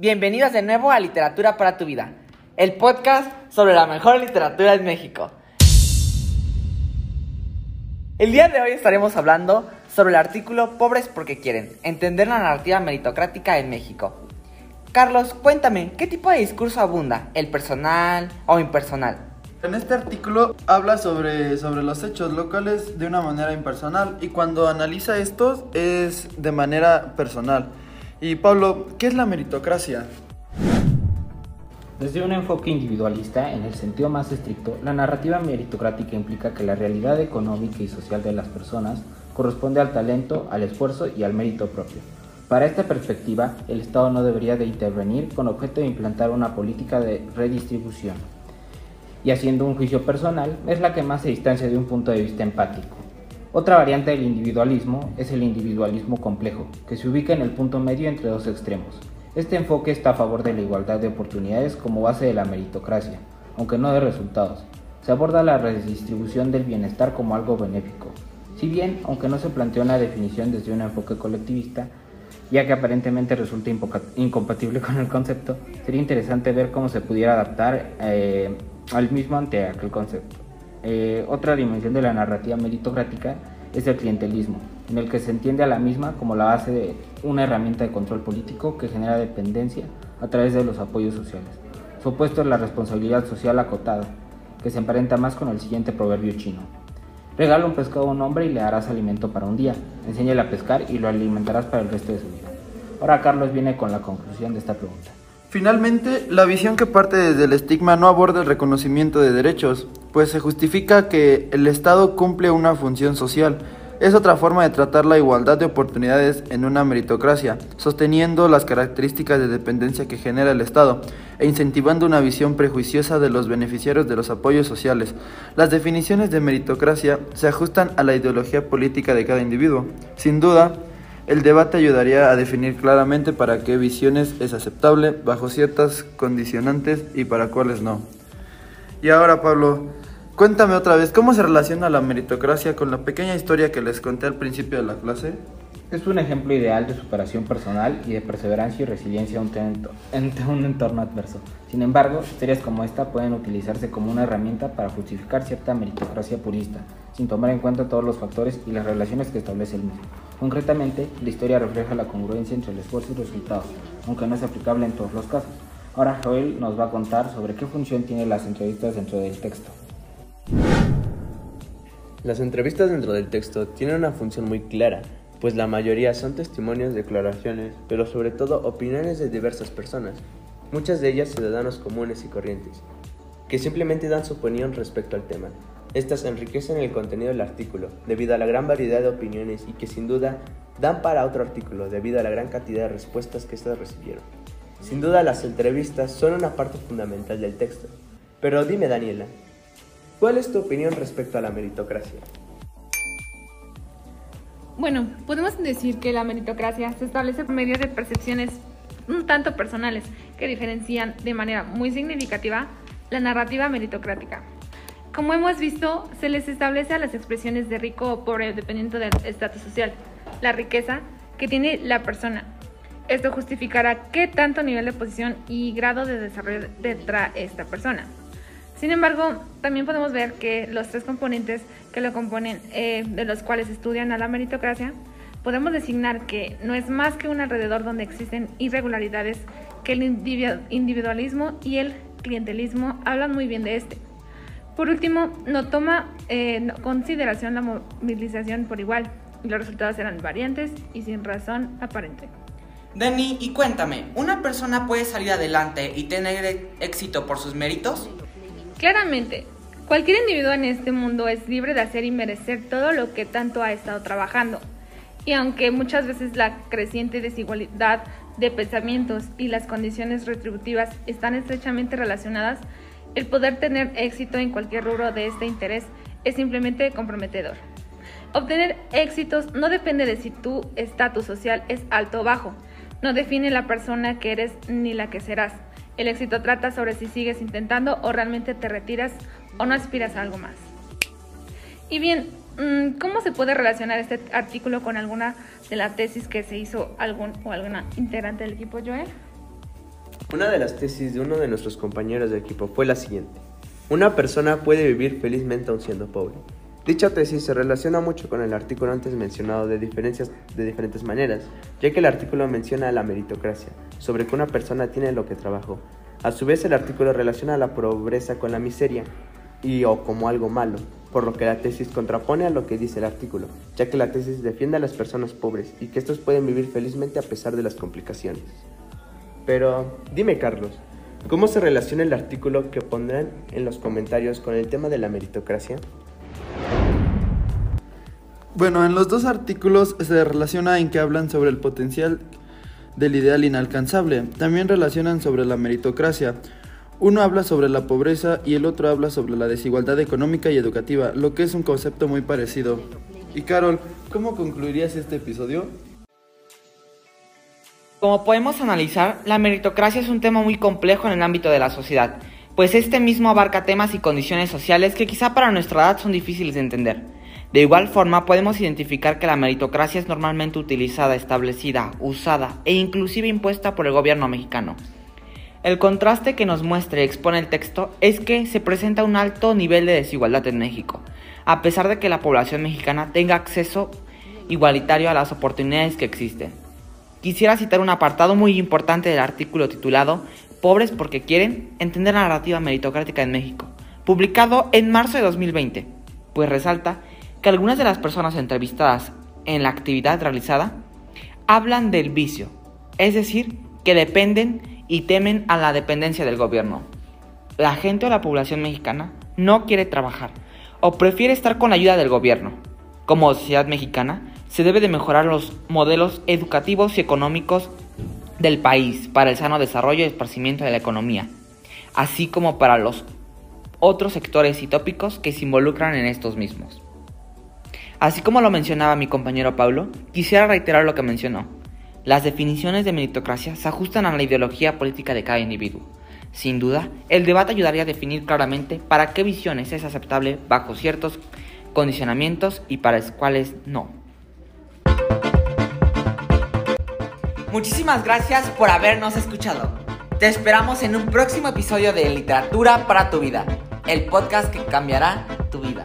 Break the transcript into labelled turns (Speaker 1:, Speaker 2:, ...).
Speaker 1: Bienvenidos de nuevo a Literatura para tu vida, el podcast sobre la mejor literatura en México. El día de hoy estaremos hablando sobre el artículo Pobres porque quieren, entender la narrativa meritocrática en México. Carlos, cuéntame, ¿qué tipo de discurso abunda? ¿El personal o impersonal?
Speaker 2: En este artículo habla sobre, sobre los hechos locales de una manera impersonal y cuando analiza estos es de manera personal. Y Pablo, ¿qué es la meritocracia?
Speaker 3: Desde un enfoque individualista, en el sentido más estricto, la narrativa meritocrática implica que la realidad económica y social de las personas corresponde al talento, al esfuerzo y al mérito propio. Para esta perspectiva, el Estado no debería de intervenir con objeto de implantar una política de redistribución. Y haciendo un juicio personal, es la que más se distancia de un punto de vista empático. Otra variante del individualismo es el individualismo complejo, que se ubica en el punto medio entre dos extremos. Este enfoque está a favor de la igualdad de oportunidades como base de la meritocracia, aunque no de resultados. Se aborda la redistribución del bienestar como algo benéfico. Si bien, aunque no se plantea una definición desde un enfoque colectivista, ya que aparentemente resulta incompatible con el concepto, sería interesante ver cómo se pudiera adaptar eh, al mismo ante aquel concepto. Eh, otra dimensión de la narrativa meritocrática es el clientelismo, en el que se entiende a la misma como la base de una herramienta de control político que genera dependencia a través de los apoyos sociales. Su opuesto es la responsabilidad social acotada, que se emparenta más con el siguiente proverbio chino. Regala un pescado a un hombre y le harás alimento para un día. Enséñale a pescar y lo alimentarás para el resto de su vida. Ahora Carlos viene con la conclusión de esta pregunta.
Speaker 2: Finalmente, la visión que parte desde el estigma no aborda el reconocimiento de derechos, pues se justifica que el Estado cumple una función social. Es otra forma de tratar la igualdad de oportunidades en una meritocracia, sosteniendo las características de dependencia que genera el Estado e incentivando una visión prejuiciosa de los beneficiarios de los apoyos sociales. Las definiciones de meritocracia se ajustan a la ideología política de cada individuo. Sin duda, el debate ayudaría a definir claramente para qué visiones es aceptable bajo ciertas condicionantes y para cuáles no. Y ahora, Pablo, cuéntame otra vez, ¿cómo se relaciona la meritocracia con la pequeña historia que les conté al principio de la clase?
Speaker 3: Es un ejemplo ideal de superación personal y de perseverancia y resiliencia ante un entorno adverso. Sin embargo, historias como esta pueden utilizarse como una herramienta para justificar cierta meritocracia purista, sin tomar en cuenta todos los factores y las relaciones que establece el mismo. Concretamente, la historia refleja la congruencia entre el esfuerzo y los resultados, aunque no es aplicable en todos los casos. Ahora Joel nos va a contar sobre qué función tienen las entrevistas dentro del texto.
Speaker 4: Las entrevistas dentro del texto tienen una función muy clara pues la mayoría son testimonios, declaraciones, pero sobre todo opiniones de diversas personas, muchas de ellas ciudadanos comunes y corrientes, que simplemente dan su opinión respecto al tema. Estas enriquecen el contenido del artículo, debido a la gran variedad de opiniones y que sin duda dan para otro artículo, debido a la gran cantidad de respuestas que éstas recibieron. Sin duda las entrevistas son una parte fundamental del texto. Pero dime Daniela, ¿cuál es tu opinión respecto a la meritocracia?
Speaker 5: Bueno, podemos decir que la meritocracia se establece por medio de percepciones un tanto personales que diferencian de manera muy significativa la narrativa meritocrática. Como hemos visto, se les establece a las expresiones de rico o pobre dependiendo del estatus social, la riqueza que tiene la persona. Esto justificará qué tanto nivel de posición y grado de desarrollo tendrá esta persona. Sin embargo, también podemos ver que los tres componentes que lo componen, eh, de los cuales estudian a la meritocracia, podemos designar que no es más que un alrededor donde existen irregularidades, que el individualismo y el clientelismo hablan muy bien de este. Por último, no toma en consideración la movilización por igual, y los resultados serán variantes y sin razón aparente.
Speaker 1: Denny, y cuéntame, ¿una persona puede salir adelante y tener éxito por sus méritos?
Speaker 5: Claramente, cualquier individuo en este mundo es libre de hacer y merecer todo lo que tanto ha estado trabajando. Y aunque muchas veces la creciente desigualdad de pensamientos y las condiciones retributivas están estrechamente relacionadas, el poder tener éxito en cualquier rubro de este interés es simplemente comprometedor. Obtener éxitos no depende de si tu estatus social es alto o bajo, no define la persona que eres ni la que serás. El éxito trata sobre si sigues intentando o realmente te retiras o no aspiras a algo más. Y bien, mm, ¿cómo se puede relacionar este artículo con alguna de la tesis que se hizo algún o alguna integrante del equipo Joel?
Speaker 4: Una de las tesis de uno de nuestros compañeros de equipo fue la siguiente. Una persona puede vivir felizmente aun siendo pobre. Dicha tesis se relaciona mucho con el artículo antes mencionado de diferentes maneras, ya que el artículo menciona la meritocracia, sobre que una persona tiene lo que trabajó. A su vez el artículo relaciona la pobreza con la miseria y o como algo malo, por lo que la tesis contrapone a lo que dice el artículo, ya que la tesis defiende a las personas pobres y que estos pueden vivir felizmente a pesar de las complicaciones. Pero dime Carlos, ¿cómo se relaciona el artículo que pondrán en los comentarios con el tema de la meritocracia?
Speaker 2: Bueno, en los dos artículos se relaciona en que hablan sobre el potencial del ideal inalcanzable. También relacionan sobre la meritocracia. Uno habla sobre la pobreza y el otro habla sobre la desigualdad económica y educativa, lo que es un concepto muy parecido. Y Carol, ¿cómo concluirías este episodio?
Speaker 1: Como podemos analizar, la meritocracia es un tema muy complejo en el ámbito de la sociedad, pues este mismo abarca temas y condiciones sociales que quizá para nuestra edad son difíciles de entender. De igual forma, podemos identificar que la meritocracia es normalmente utilizada, establecida, usada e inclusive impuesta por el gobierno mexicano. El contraste que nos muestra y expone el texto es que se presenta un alto nivel de desigualdad en México, a pesar de que la población mexicana tenga acceso igualitario a las oportunidades que existen. Quisiera citar un apartado muy importante del artículo titulado Pobres porque quieren entender la narrativa meritocrática en México, publicado en marzo de 2020, pues resalta que algunas de las personas entrevistadas en la actividad realizada hablan del vicio, es decir, que dependen y temen a la dependencia del gobierno. La gente o la población mexicana no quiere trabajar o prefiere estar con la ayuda del gobierno. Como sociedad mexicana, se debe de mejorar los modelos educativos y económicos del país para el sano desarrollo y esparcimiento de la economía, así como para los otros sectores y tópicos que se involucran en estos mismos. Así como lo mencionaba mi compañero Pablo, quisiera reiterar lo que mencionó. Las definiciones de meritocracia se ajustan a la ideología política de cada individuo. Sin duda, el debate ayudaría a definir claramente para qué visiones es aceptable bajo ciertos condicionamientos y para los cuales no. Muchísimas gracias por habernos escuchado. Te esperamos en un próximo episodio de Literatura para tu vida, el podcast que cambiará tu vida.